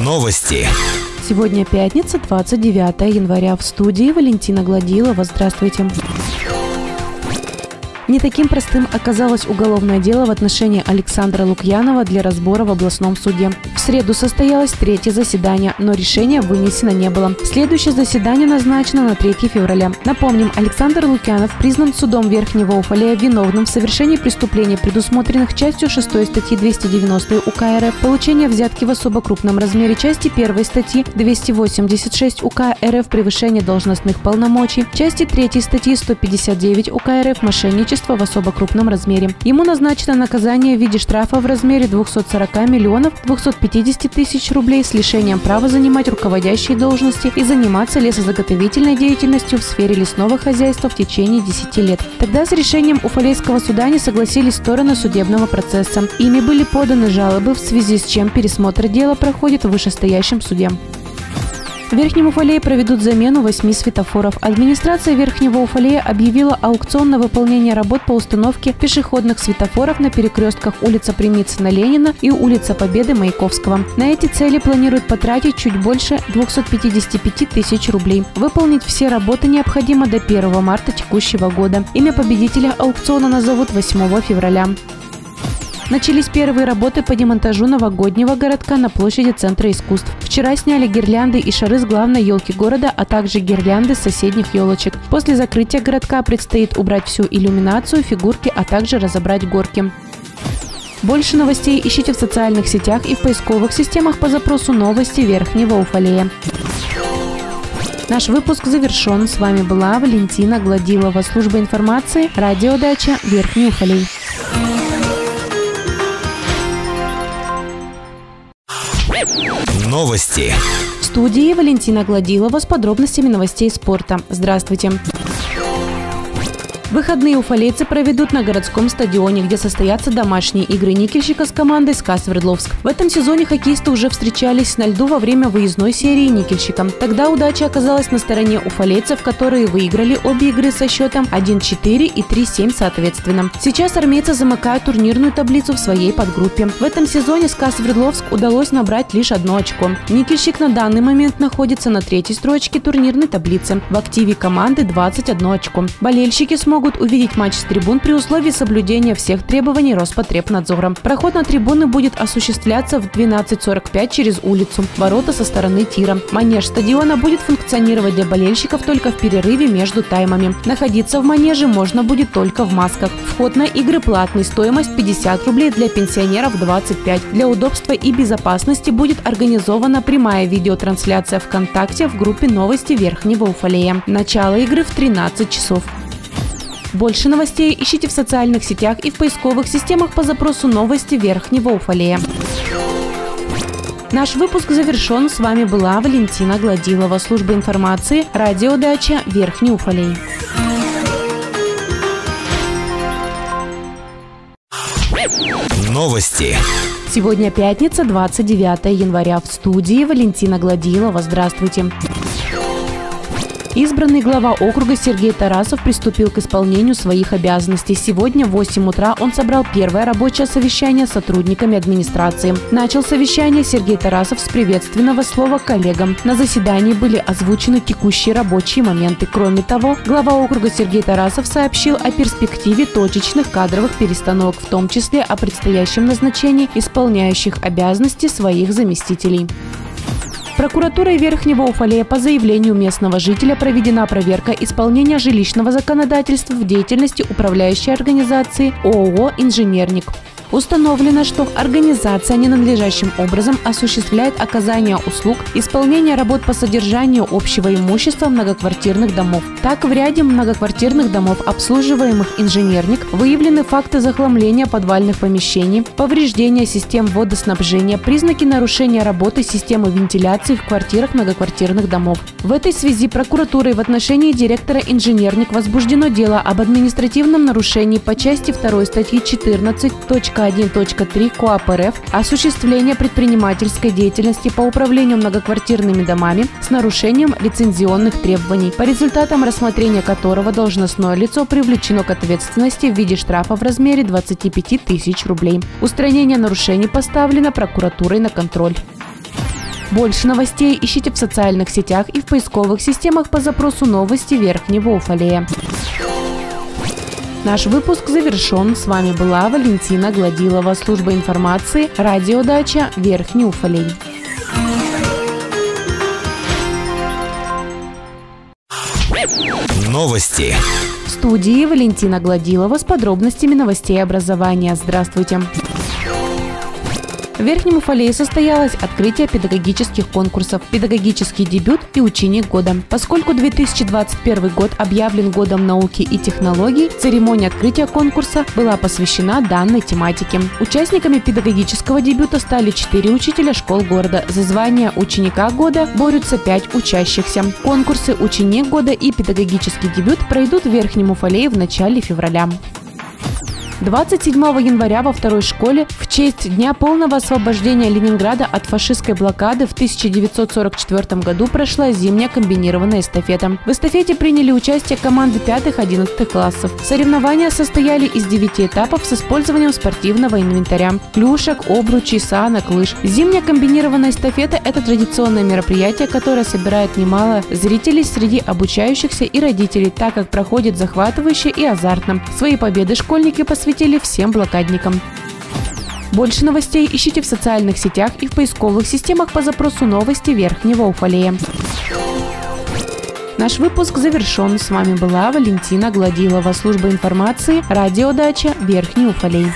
Новости. Сегодня пятница, 29 января. В студии Валентина Гладилова. Здравствуйте. Не таким простым оказалось уголовное дело в отношении Александра Лукьянова для разбора в областном суде. В среду состоялось третье заседание, но решения вынесено не было. Следующее заседание назначено на 3 февраля. Напомним, Александр Лукьянов признан судом Верхнего Уфалея виновным в совершении преступлений, предусмотренных частью 6 статьи 290 УК РФ, получение взятки в особо крупном размере части 1 статьи 286 УК РФ превышение должностных полномочий, части 3 статьи 159 УК РФ мошенничество имущество в особо крупном размере. Ему назначено наказание в виде штрафа в размере 240 миллионов 250 тысяч рублей с лишением права занимать руководящие должности и заниматься лесозаготовительной деятельностью в сфере лесного хозяйства в течение 10 лет. Тогда с решением Уфалейского суда не согласились стороны судебного процесса. Ими были поданы жалобы, в связи с чем пересмотр дела проходит в вышестоящем суде. В Верхнем Уфалее проведут замену восьми светофоров. Администрация Верхнего Уфалея объявила аукцион на выполнение работ по установке пешеходных светофоров на перекрестках улица Примицына Ленина и улица Победы Маяковского. На эти цели планируют потратить чуть больше 255 тысяч рублей. Выполнить все работы необходимо до 1 марта текущего года. Имя победителя аукциона назовут 8 февраля. Начались первые работы по демонтажу новогоднего городка на площади Центра искусств. Вчера сняли гирлянды и шары с главной елки города, а также гирлянды с соседних елочек. После закрытия городка предстоит убрать всю иллюминацию, фигурки, а также разобрать горки. Больше новостей ищите в социальных сетях и в поисковых системах по запросу «Новости Верхнего Уфалея». Наш выпуск завершен. С вами была Валентина Гладилова, служба информации, радиодача Верхний Уфалей. Новости. В студии Валентина Гладилова с подробностями новостей спорта. Здравствуйте. Выходные уфалейцы проведут на городском стадионе, где состоятся домашние игры никельщика с командой СКА Свердловск. В этом сезоне хоккеисты уже встречались на льду во время выездной серии никельщика. Тогда удача оказалась на стороне уфалейцев, которые выиграли обе игры со счетом 1-4 и 3-7 соответственно. Сейчас армейцы замыкают турнирную таблицу в своей подгруппе. В этом сезоне СКА Свердловск удалось набрать лишь одно очко. Никельщик на данный момент находится на третьей строчке турнирной таблицы. В активе команды 21 очко. Болельщики смогут могут увидеть матч с трибун при условии соблюдения всех требований Роспотребнадзора. Проход на трибуны будет осуществляться в 12.45 через улицу, ворота со стороны тира. Манеж стадиона будет функционировать для болельщиков только в перерыве между таймами. Находиться в манеже можно будет только в масках. Вход на игры платный, стоимость 50 рублей для пенсионеров 25. Для удобства и безопасности будет организована прямая видеотрансляция ВКонтакте в группе новости Верхнего Уфалея. Начало игры в 13 часов. Больше новостей ищите в социальных сетях и в поисковых системах по запросу «Новости Верхнего Уфалея». Наш выпуск завершен. С вами была Валентина Гладилова, служба информации, радиодача Верхний Уфалей. Новости. Сегодня пятница, 29 января. В студии Валентина Гладилова. Здравствуйте. Избранный глава округа Сергей Тарасов приступил к исполнению своих обязанностей. Сегодня в 8 утра он собрал первое рабочее совещание с сотрудниками администрации. Начал совещание Сергей Тарасов с приветственного слова коллегам. На заседании были озвучены текущие рабочие моменты. Кроме того, глава округа Сергей Тарасов сообщил о перспективе точечных кадровых перестановок, в том числе о предстоящем назначении исполняющих обязанности своих заместителей. Прокуратурой Верхнего Уфалея по заявлению местного жителя проведена проверка исполнения жилищного законодательства в деятельности управляющей организации ООО «Инженерник». Установлено, что организация ненадлежащим образом осуществляет оказание услуг, исполнение работ по содержанию общего имущества многоквартирных домов. Так, в ряде многоквартирных домов, обслуживаемых инженерник, выявлены факты захламления подвальных помещений, повреждения систем водоснабжения, признаки нарушения работы системы вентиляции в квартирах многоквартирных домов. В этой связи прокуратурой в отношении директора инженерник возбуждено дело об административном нарушении по части 2 статьи 14. 1.1.3 КОАП РФ осуществление предпринимательской деятельности по управлению многоквартирными домами с нарушением лицензионных требований, по результатам рассмотрения которого должностное лицо привлечено к ответственности в виде штрафа в размере 25 тысяч рублей. Устранение нарушений поставлено прокуратурой на контроль. Больше новостей ищите в социальных сетях и в поисковых системах по запросу «Новости Верхнего Уфалея». Наш выпуск завершен. С вами была Валентина Гладилова, служба информации, радиодача Верхний Уфалей. Новости. В студии Валентина Гладилова с подробностями новостей образования. Здравствуйте. В Верхнем Уфалее состоялось открытие педагогических конкурсов «Педагогический дебют» и «Ученик года». Поскольку 2021 год объявлен годом науки и технологий, церемония открытия конкурса была посвящена данной тематике. Участниками педагогического дебюта стали четыре учителя школ города. За звание «Ученика года» борются пять учащихся. Конкурсы «Ученик года» и «Педагогический дебют» пройдут в Верхнем Уфалее в начале февраля. 27 января во второй школе в честь Дня полного освобождения Ленинграда от фашистской блокады в 1944 году прошла зимняя комбинированная эстафета. В эстафете приняли участие команды 5-11 классов. Соревнования состояли из 9 этапов с использованием спортивного инвентаря – клюшек, обручей, санок, лыж. Зимняя комбинированная эстафета – это традиционное мероприятие, которое собирает немало зрителей среди обучающихся и родителей, так как проходит захватывающе и азартно. Свои победы школьники посвятили посвятили всем блокадникам. Больше новостей ищите в социальных сетях и в поисковых системах по запросу «Новости Верхнего Уфалея». Наш выпуск завершен. С вами была Валентина Гладилова, служба информации, радиодача Верхний Уфалей.